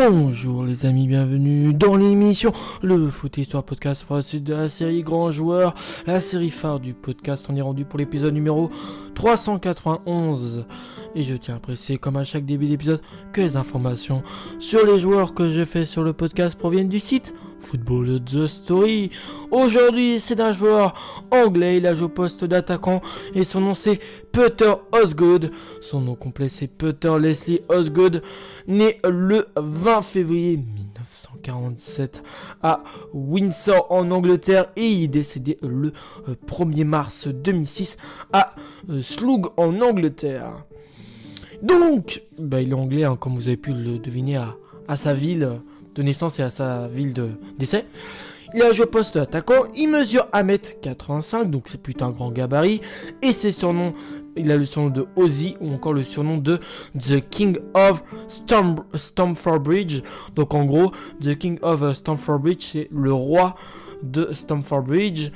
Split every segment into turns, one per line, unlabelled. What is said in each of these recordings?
Bonjour les amis, bienvenue dans l'émission Le Foot Histoire Podcast pour la suite de la série Grand Joueur, la série phare du podcast. On est rendu pour l'épisode numéro 391 et je tiens à préciser comme à chaque début d'épisode que les informations sur les joueurs que je fais sur le podcast proviennent du site Football The Story. Aujourd'hui, c'est d'un joueur anglais. Il a joué au poste d'attaquant et son nom c'est Peter Osgood. Son nom complet c'est Peter Leslie Osgood, né le 20 février 1947 à Windsor en Angleterre et il est décédé le 1er mars 2006 à euh, Slug en Angleterre. Donc, bah, il est anglais, hein, comme vous avez pu le deviner à sa ville de naissance et à sa ville de décès. Il a joué au poste d'attaquant, il mesure 1m85, donc c'est plutôt un grand gabarit. Et ses surnoms, il a le surnom de Ozzy ou encore le surnom de The King of Stamford Bridge. Donc en gros, The King of Stamford Bridge, c'est le roi de Stamford Bridge.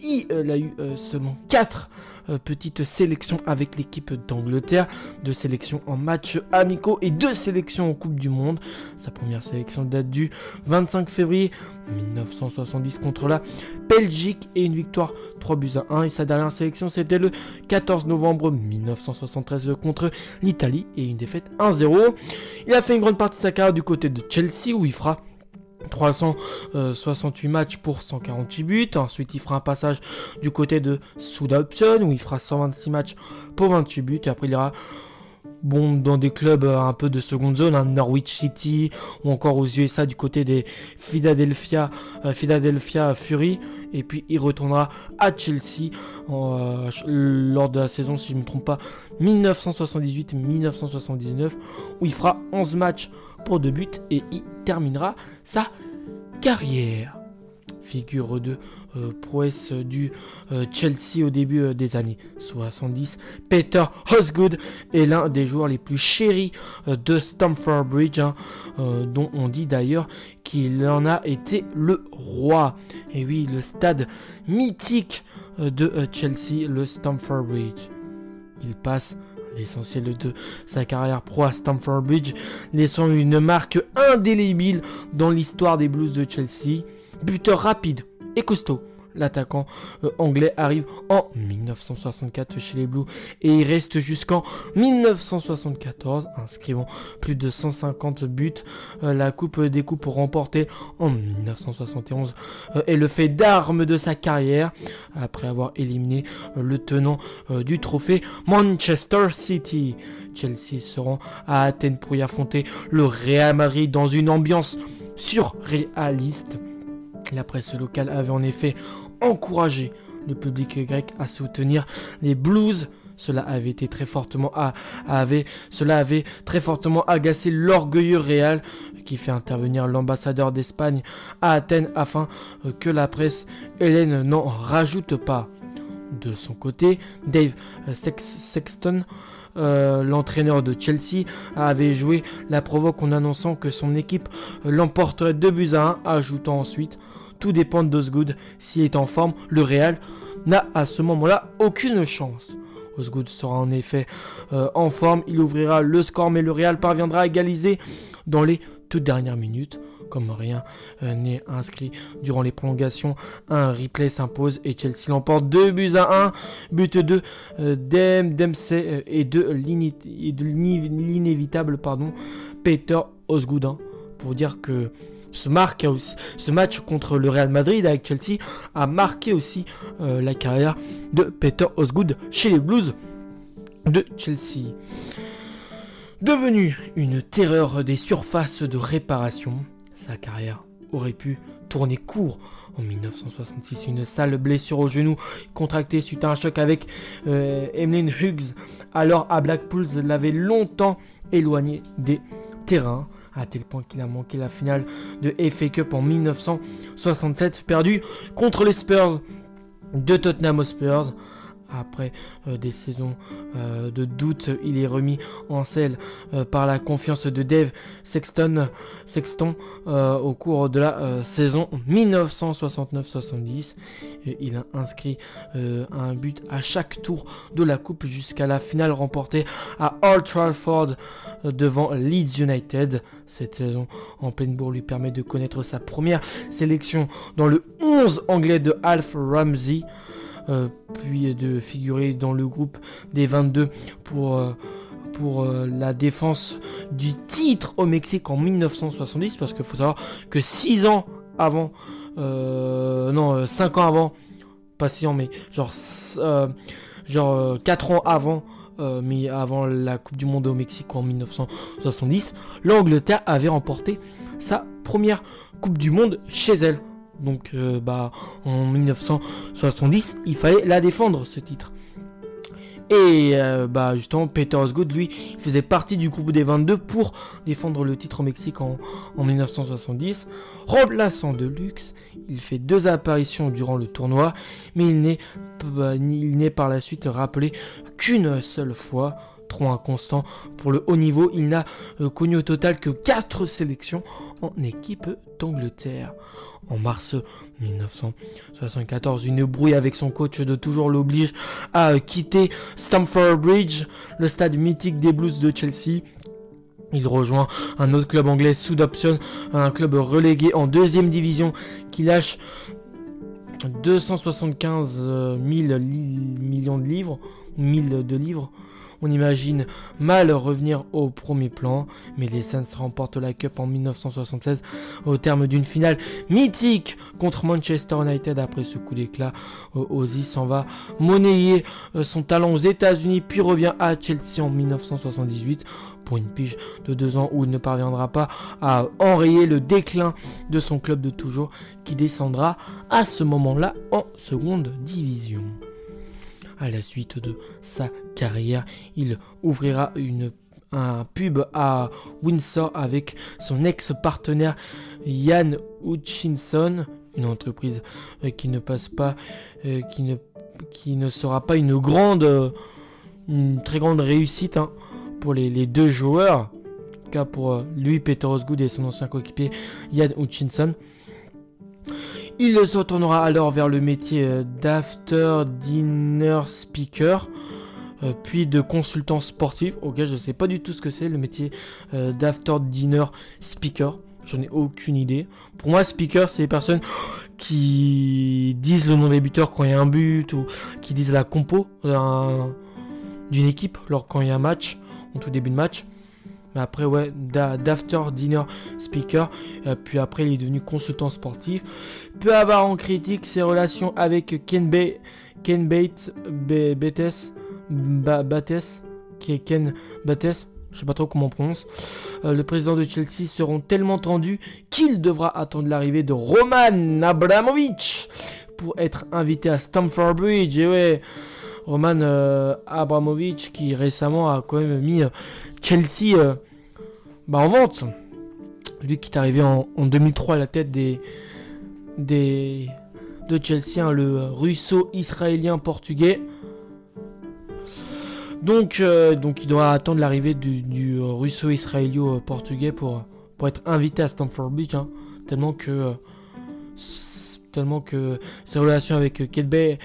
Il, euh, a eu euh, seulement 4 euh, petite sélection avec l'équipe d'Angleterre, deux sélections en match amicaux et deux sélections en Coupe du Monde. Sa première sélection date du 25 février 1970 contre la Belgique et une victoire 3 buts à 1 et sa dernière sélection c'était le 14 novembre 1973 contre l'Italie et une défaite 1-0. Il a fait une grande partie de sa carrière du côté de Chelsea où il fera 368 matchs pour 148 buts. Ensuite, il fera un passage du côté de Southampton où il fera 126 matchs pour 28 buts. Et après, il ira bon, dans des clubs euh, un peu de seconde zone, hein, Norwich City ou encore aux USA du côté des Philadelphia, euh, Philadelphia Fury. Et puis il retournera à Chelsea euh, lors de la saison, si je ne me trompe pas, 1978-1979, où il fera 11 matchs pour 2 buts et il terminera sa carrière. Figure de euh, prouesse du euh, Chelsea au début euh, des années 70. Peter Osgood est l'un des joueurs les plus chéris de Stamford Bridge, hein, dont on dit d'ailleurs qu'il en a été le roi. Et oui, le stade mythique de Chelsea, le Stamford Bridge. Il passe l'essentiel de sa carrière pro à Stamford Bridge, laissant une marque indélébile dans l'histoire des Blues de Chelsea. Buteur rapide et costaud, l'attaquant euh, anglais arrive en 1964 chez les Blues et il reste jusqu'en 1974, inscrivant plus de 150 buts. Euh, la Coupe des Coupes remportée en 1971 euh, est le fait d'armes de sa carrière après avoir éliminé le tenant du trophée Manchester City. Chelsea se rend à Athènes pour y affronter le Real Madrid dans une ambiance surréaliste. La presse locale avait en effet encourager le public grec à soutenir les Blues. Cela avait été très fortement avait, cela avait très fortement agacé l'orgueilleux Real qui fait intervenir l'ambassadeur d'Espagne à Athènes afin que la presse Hélène n'en rajoute pas. De son côté, Dave Sexton, euh, l'entraîneur de Chelsea, avait joué la provoque en annonçant que son équipe l'emporterait 2 buts à 1, ajoutant ensuite tout dépend d'Osgood. S'il est en forme, le Real n'a à ce moment-là aucune chance. Osgood sera en effet euh, en forme, il ouvrira le score, mais le Real parviendra à égaliser dans les toutes dernières minutes. Comme rien euh, n'est inscrit durant les prolongations, un replay s'impose et Chelsea l'emporte 2 buts à 1. But de euh, Dem, Dempsey et de l'inévitable Peter Osgood. Hein, pour dire que ce, match contre le Real Madrid avec Chelsea a marqué aussi euh, la carrière de Peter Osgood chez les Blues de Chelsea. Devenu une terreur des surfaces de réparation, sa carrière aurait pu tourner court en 1966. Une sale blessure au genou contractée suite à un choc avec euh, Emlyn Hughes, alors à Blackpool, l'avait longtemps éloigné des terrains à tel point qu'il a manqué la finale de FA Cup en 1967, perdu contre les Spurs de Tottenham Hotspur. Après euh, des saisons euh, de doute, il est remis en selle euh, par la confiance de Dave Sexton, au cours de la saison 1969-70. Il a inscrit un but à chaque tour de la coupe jusqu'à la finale remportée à Old Trafford devant Leeds United. Cette saison en pleine bourre lui permet de connaître sa première sélection dans le 11 anglais de Alf Ramsey. Euh, puis de figurer dans le groupe des 22 pour, euh, pour euh, la défense du titre au Mexique en 1970, parce qu'il faut savoir que 6 ans avant, non, 5 ans avant, pas 6 ans, mais genre, genre 4 ans avant, mais avant la Coupe du Monde au Mexique en 1970, l'Angleterre avait remporté sa première Coupe du Monde chez elle. Donc euh, bah en 1970, il fallait la défendre ce titre. Et euh, bah justement Peter Osgood lui faisait partie du groupe des 22 pour défendre le titre au Mexique en, 1970. Remplaçant de luxe, il fait deux apparitions durant le tournoi, mais il n'est, il n'est par la suite rappelé qu'une seule fois. Trop inconstant pour le haut niveau, il n'a euh, connu au total que 4 sélections en équipe d'Angleterre en mars 1974. Une brouille avec son coach de toujours l'oblige à quitter Stamford Bridge, le stade mythique des Blues de Chelsea. Il rejoint un autre club anglais sous option, un club relégué en deuxième division qui lâche 275 000 millions de livres, 1000 de livres on imagine mal revenir au premier plan, mais les Saints remportent la Cup en 1976 au terme d'une finale mythique contre Manchester United. Après ce coup d'éclat, euh, Ozzy s'en va monnayer euh, son talent aux États-Unis, puis revient à Chelsea en 1978 pour une pige de deux ans où il ne parviendra pas à enrayer le déclin de son club de toujours qui descendra à ce moment-là en seconde division. À la suite de sa carrière, il ouvrira une, un pub à Windsor avec son ex-partenaire Ian Hutchinson, une entreprise euh, qui ne passe pas, euh, qui, ne, sera pas une grande, une très grande réussite hein, pour les, deux joueurs. En tout cas pour euh, lui, Peter Osgood et son ancien coéquipier Ian Hutchinson. Il se retournera alors vers le métier euh, d'after dinner speaker, euh, puis de consultant sportif. Ok, je ne sais pas du tout ce que c'est le métier euh, d'after dinner speaker. Je n'ai aucune idée. Pour moi, speaker, c'est les personnes qui disent le nom des buteurs quand il y a un but ou qui disent la compo d'une équipe lors quand il y a un match, en tout début de match. Mais après, ouais, d'after dinner speaker. puis après, il est devenu consultant sportif peut avoir en critique ses relations avec Ken, Bay, Ken Bates, Bates, Bates, Ken Bates, je sais pas trop comment on prononce, euh, le président de Chelsea seront tellement tendus qu'il devra attendre l'arrivée de Roman Abramovich pour être invité à Stamford Bridge. Et ouais, Roman euh, Abramovich qui récemment a quand même mis euh, Chelsea bah, en vente. Lui qui est arrivé en 2003 à la tête des, des, de Chelsea, hein, le russo-israélien portugais. Donc, euh, donc il doit attendre l'arrivée du, russo-israélio-portugais pour, pour être invité à Stamford Bridge. Hein. tellement que tellement que ses relations avec Kate,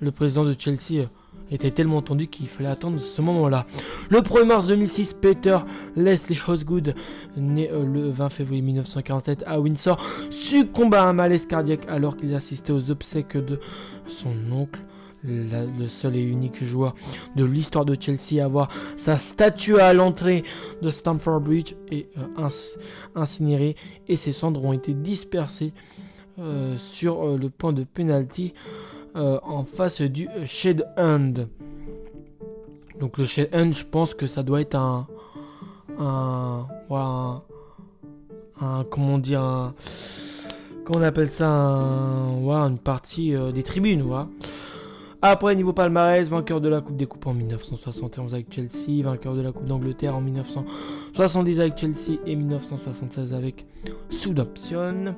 le président de Chelsea, était tellement tendu qu'il fallait attendre ce moment-là. Le 1er mars 2006, Peter Leslie Osgood, né euh, le 20 février 1947 à Windsor, succombe à un malaise cardiaque alors qu'il assistait aux obsèques de son oncle. le seul et unique joueur de l'histoire de Chelsea à avoir sa statue à l'entrée de Stamford Bridge est euh, incinérée et ses cendres ont été dispersées euh, sur le point de penalty euh, en face du Shed Hand. Donc le Shed Hand, je pense que ça doit être un, un, un, comment dit, un, comment on appelle ça, un, une partie euh, des tribunes, voilà. Après, niveau palmarès, vainqueur de la Coupe des Coupes en 1971 avec Chelsea, vainqueur de la Coupe d'Angleterre en 1970 avec Chelsea et 1976 avec Southampton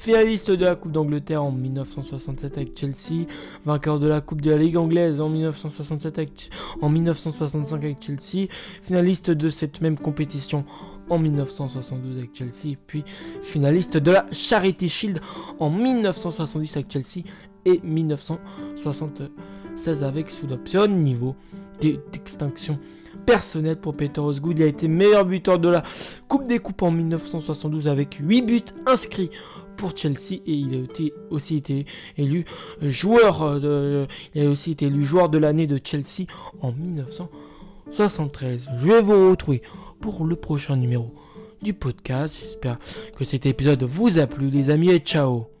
finaliste de la Coupe d'Angleterre en 1967 avec Chelsea, vainqueur de la Coupe de la Ligue anglaise en 1967 avec, en 1965 avec Chelsea, finaliste de cette même compétition en 1972 avec Chelsea, puis finaliste de la Charity Shield en 1970 avec Chelsea et 1976 avec Southampton. Niveau d'extinction personnelle pour Peter Osgood, il a été meilleur buteur de la Coupe des Coupes en 1972 avec 8 buts inscrits pour Chelsea et il a aussi été élu joueur de, il a aussi été élu joueur de l'année de Chelsea en 1973. Je vais vous retrouver pour le prochain numéro du podcast. J'espère que cet épisode vous a plu les amis et ciao